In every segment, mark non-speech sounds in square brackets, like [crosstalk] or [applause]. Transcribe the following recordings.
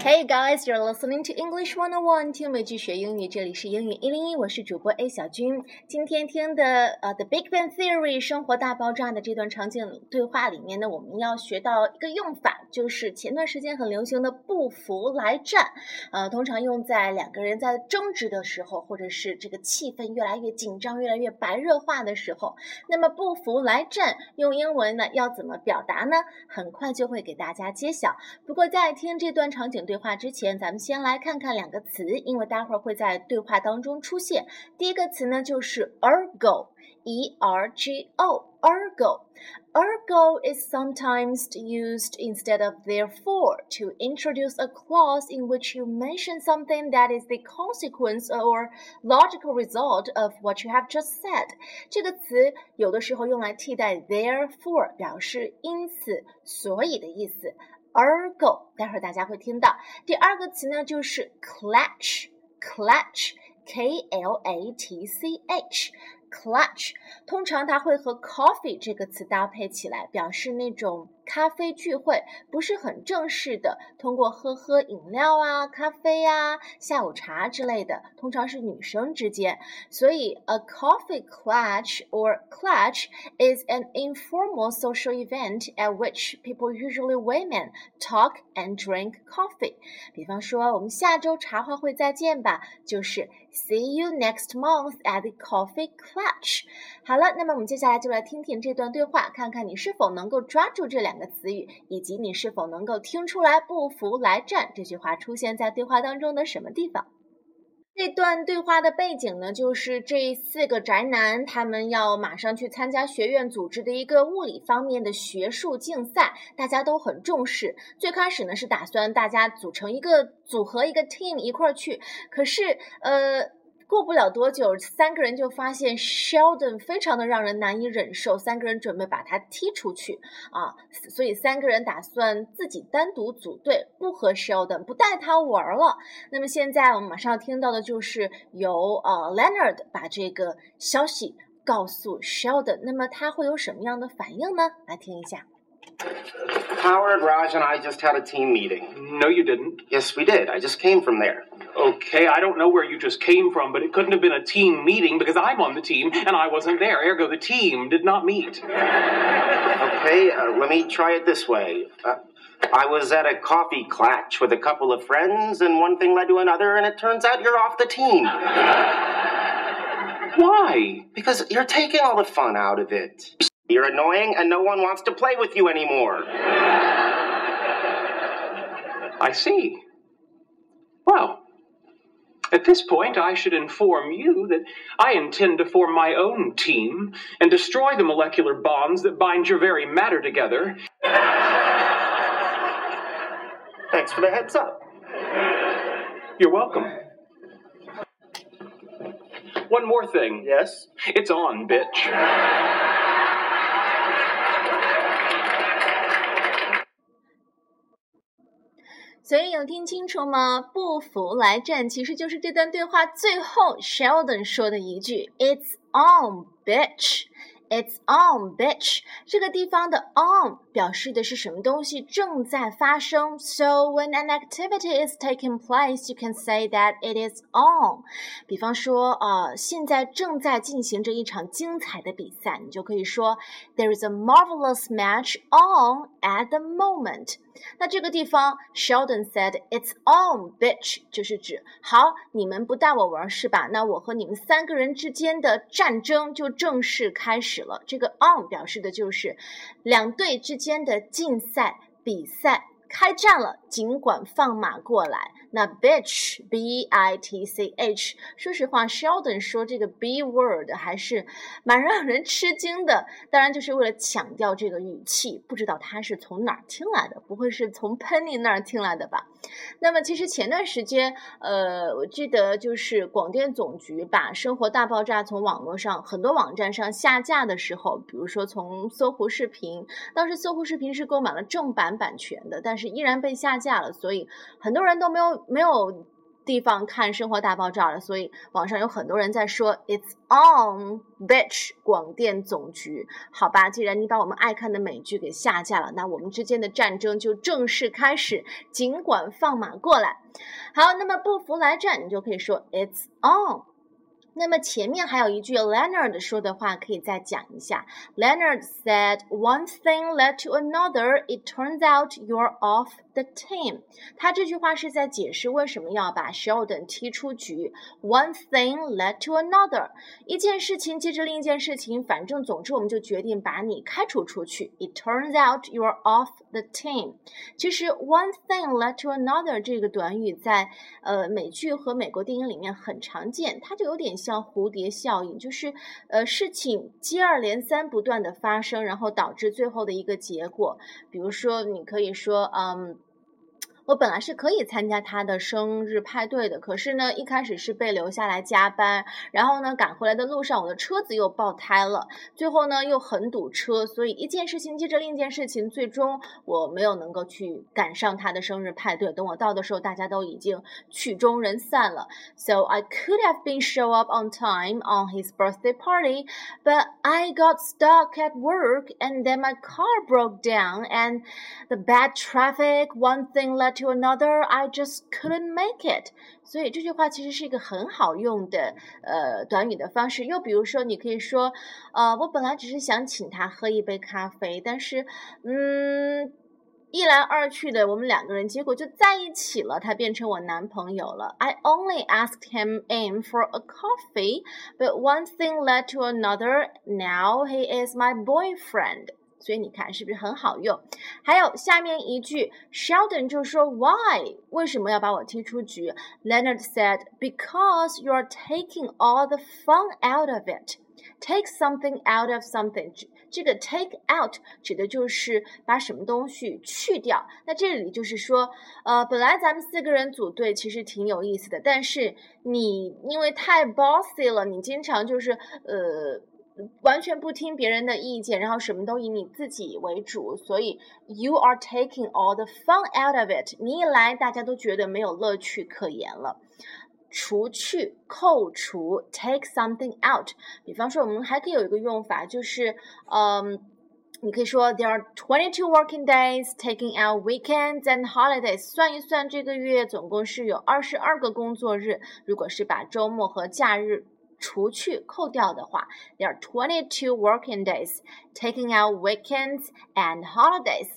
Hey guys, you're listening to English One on One，听美剧学英语，这里是英语一零一，我是主播 A 小军。今天听的呃《The Big Bang Theory》生活大爆炸的这段场景对话里面呢，我们要学到一个用法，就是前段时间很流行的不服来战，呃，通常用在两个人在争执的时候，或者是这个气氛越来越紧张、越来越白热化的时候。那么不服来战用英文呢要怎么表达呢？很快就会给大家揭晓。不过在听这段场景对话之前，咱们先来看看两个词，因为待会儿会在对话当中出现。第一个词呢就是 ergo，e r g o，ergo。Ergo is sometimes used instead of therefore to introduce a clause in which you mention something that is the consequence or logical result of what you have just said。这个词有的时候用来替代 therefore，表示因此、所以的意思。 ergo，待会儿大家会听到。第二个词呢，就是 clutch，clutch，k l a t c h。clutch 通常它会和 coffee 这个词搭配起来，表示那种咖啡聚会不是很正式的，通过喝喝饮料啊、咖啡啊、下午茶之类的，通常是女生之间。所以，a coffee klatch or klatch is an informal social event at which people, usually women, talk and drink coffee。比方说，我们下周茶话会再见吧，就是 see you next month at the coffee klatch。好了，那么我们接下来就来听听这段对话，看看你是否能够抓住这两。的词语，以及你是否能够听出来“不服来战”这句话出现在对话当中的什么地方。这段对话的背景呢，就是这四个宅男他们要马上去参加学院组织的一个物理方面的学术竞赛，大家都很重视。最开始呢是打算大家组成一个组合，一个 team 一块儿去，可是呃。过不了多久，三个人就发现 Sheldon 非常的让人难以忍受，三个人准备把他踢出去啊！所以三个人打算自己单独组队，不和 Sheldon 不带他玩了。那么现在我们马上要听到的就是由呃 Leonard 把这个消息告诉 Sheldon，那么他会有什么样的反应呢？来听一下。Howard, Raj, and I just had a team meeting. No, you didn't. Yes, we did. I just came from there. Okay, I don't know where you just came from, but it couldn't have been a team meeting because I'm on the team and I wasn't there. Ergo, the team did not meet. Okay, uh, let me try it this way. Uh, I was at a coffee klatch with a couple of friends, and one thing led to another, and it turns out you're off the team. Why? Because you're taking all the fun out of it. You're annoying, and no one wants to play with you anymore. I see. Well, at this point, I should inform you that I intend to form my own team and destroy the molecular bonds that bind your very matter together. Thanks for the heads up. You're welcome. One more thing. Yes? It's on, bitch. 所以有听清楚吗？不服来战，其实就是这段对话最后 Sheldon 说的一句：“It's on, bitch。” It's on, bitch。这个地方的 on 表示的是什么东西正在发生。So when an activity is taking place, you can say that it is on。比方说，呃，现在正在进行着一场精彩的比赛，你就可以说 There is a marvelous match on at the moment。那这个地方，Sheldon said it's on, bitch，就是指好，你们不带我玩是吧？那我和你们三个人之间的战争就正式开始了。这个 on 表示的就是两队之间的竞赛比赛开战了，尽管放马过来。那 bitch b i t c h，说实话，Sheldon 说这个 b word 还是蛮让人吃惊的。当然，就是为了强调这个语气，不知道他是从哪儿听来的，不会是从 Penny 那儿听来的吧？那么，其实前段时间，呃，我记得就是广电总局把《生活大爆炸》从网络上很多网站上下架的时候，比如说从搜狐视频，当时搜狐视频是购买了正版版权的，但是依然被下下架了，所以很多人都没有。没有地方看《生活大爆炸》了，所以网上有很多人在说 "It's on, bitch"。广电总局，好吧，既然你把我们爱看的美剧给下架了，那我们之间的战争就正式开始。尽管放马过来，好，那么不服来战，你就可以说 "It's on"。那么前面还有一句 Leonard 说的话，可以再讲一下。Leonard said, "One thing led to another. It turns out you're off the team." 他这句话是在解释为什么要把 Sheldon 踢出局。One thing led to another. 一件事情接着另一件事情，反正总之我们就决定把你开除出去。It turns out you're off the team. 其实 one thing led to another 这个短语在呃美剧和美国电影里面很常见，它就有点像。 像蝴蝶效应，就是呃事情接二连三不断的发生，然后导致最后的一个结果。比如说，你可以说，嗯。我本来是可以参加他的生日派对的，可是呢，一开始是被留下来加班，然后呢，赶回来的路上，我的车子又爆胎了，最后呢，又很堵车，所以一件事情接着另一件事情，最终我没有能够去赶上他的生日派对。等我到的时候，大家都已经曲终人散了。So I could have been show up on time on his birthday party, but I got stuck at work, and then my car broke down, and the bad traffic, one thing led. to another, I just couldn't make it。所以这句话其实是一个很好用的呃短语的方式。又比如说，你可以说，呃，我本来只是想请他喝一杯咖啡，但是，嗯，一来二去的，我们两个人结果就在一起了，他变成我男朋友了。I only asked him in for a coffee, but one thing led to another. Now he is my boyfriend. 所以你看是不是很好用？还有下面一句，Sheldon 就说 Why 为什么要把我踢出局？Leonard said Because you're taking all the fun out of it. Take something out of something. 这个 take out 指的就是把什么东西去掉。那这里就是说，呃，本来咱们四个人组队其实挺有意思的，但是你因为太 bossy 了，你经常就是呃。完全不听别人的意见，然后什么都以你自己为主，所以 you are taking all the fun out of it。你一来，大家都觉得没有乐趣可言了。除去、扣除，take something out。比方说，我们还可以有一个用法，就是嗯，你可以说 there are twenty two working days taking out weekends and holidays。算一算，这个月总共是有二十二个工作日。如果是把周末和假日除去扣掉的话，there are twenty-two working days, taking out weekends and holidays。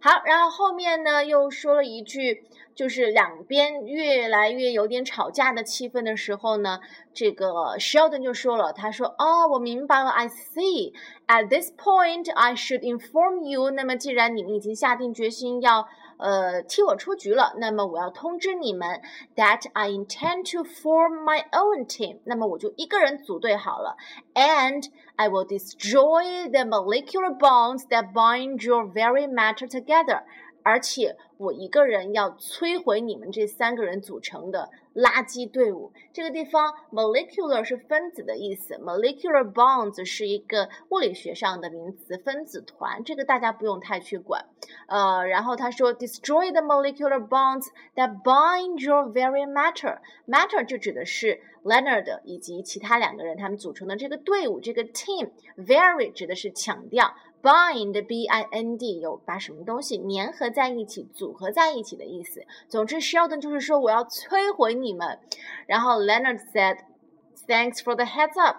好，然后后面呢又说了一句，就是两边越来越有点吵架的气氛的时候呢，这个 Sheldon 就说了，他说：“哦，我明白了，I see. At this point, I should inform you。那么既然你们已经下定决心要。”呃，踢我出局了，那么我要通知你们，that I intend to form my own team。那么我就一个人组队好了，and I will destroy the molecular bonds that bind your very matter together。 而且我一个人要摧毁你们这三个人组成的。垃圾队伍，这个地方 molecular 是分子的意思，molecular bonds 是一个物理学上的名词，分子团，这个大家不用太去管。呃，然后他说 destroy the molecular bonds that bind your very matter，matter 就指的是 Leonard 以及其他两个人他们组成的这个队伍，这个 team，very 指的是强调。Bind b i n d 有把什么东西粘合在一起、组合在一起的意思。总之，Sheldon 就是说我要摧毁你们。然后 Leonard said，Thanks for the heads up，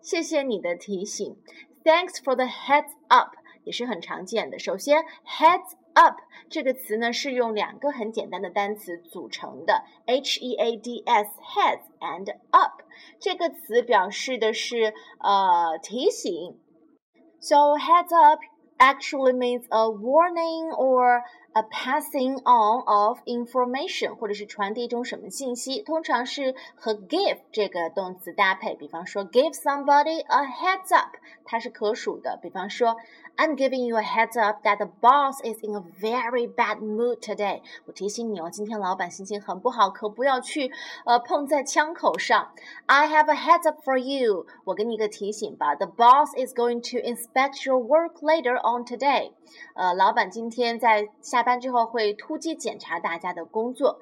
谢谢你的提醒。Thanks for the heads up 也是很常见的。首先，heads up 这个词呢是用两个很简单的单词组成的，h e a d s heads and up 这个词表示的是呃提醒。So heads up actually means a warning or a passing on of information，或者是传递一种什么信息，通常是和 give 这个动词搭配。比方说，give somebody a heads up，它是可数的。比方说，I'm giving you a heads up that the boss is in a very bad mood today。我提醒你哦，今天老板心情很不好，可不要去呃碰在枪口上。I have a heads up for you，我给你一个提醒吧。The boss is going to inspect your work later on today。呃，老板今天在下。 下班之后会突击检查大家的工作。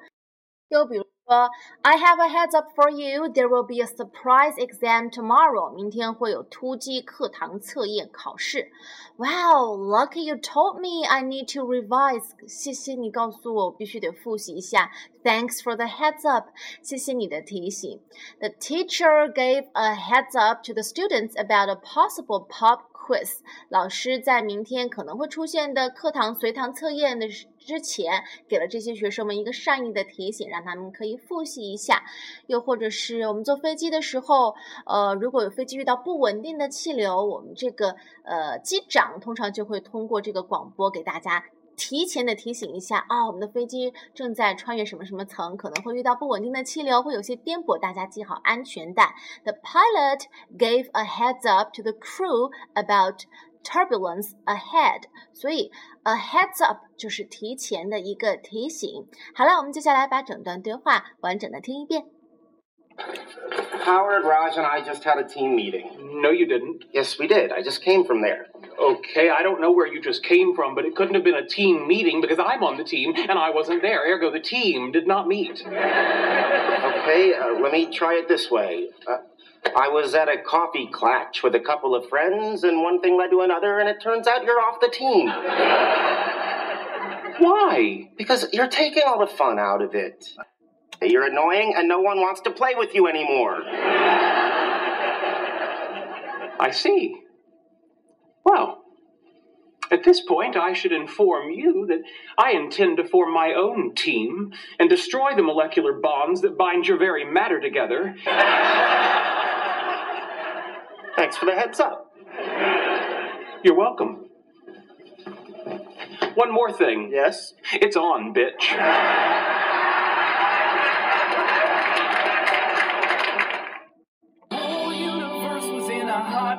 又比如说，I have a heads up for you. There will be a surprise exam tomorrow. 明天会有突击课堂测验考试。Wow, lucky you told me I need to revise. 谢谢你告诉我，我必须得复习一下。Thanks for the heads up. 谢谢你的提醒。The teacher gave a heads up to the students about a possible pop quiz，老师在明天可能会出现的课堂随堂测验的之前，给了这些学生们一个善意的提醒，让他们可以复习一下。又或者是我们坐飞机的时候，呃，如果有飞机遇到不稳定的气流，我们这个呃机长通常就会通过这个广播给大家。提前的提醒一下啊，我们的飞机正在穿越什么什么层，可能会遇到不稳定的气流，会有些颠簸，大家系好安全带。The pilot gave a heads up to the crew about turbulence ahead。所以 a heads up 就是提前的一个提醒。好了，我们接下来把整段对话完整的听一遍。Howard, Raj, and I just had a team meeting. No, you didn't. Yes, we did. I just came from there. Okay, I don't know where you just came from, but it couldn't have been a team meeting because I'm on the team and I wasn't there. Ergo, the team did not meet. Okay, uh, let me try it this way. Uh, I was at a coffee klatch with a couple of friends, and one thing led to another, and it turns out you're off the team. [laughs] Why? Because you're taking all the fun out of it. You're annoying, and no one wants to play with you anymore. I see. Well, at this point, I should inform you that I intend to form my own team and destroy the molecular bonds that bind your very matter together. Thanks for the heads up. You're welcome. One more thing. Yes? It's on, bitch.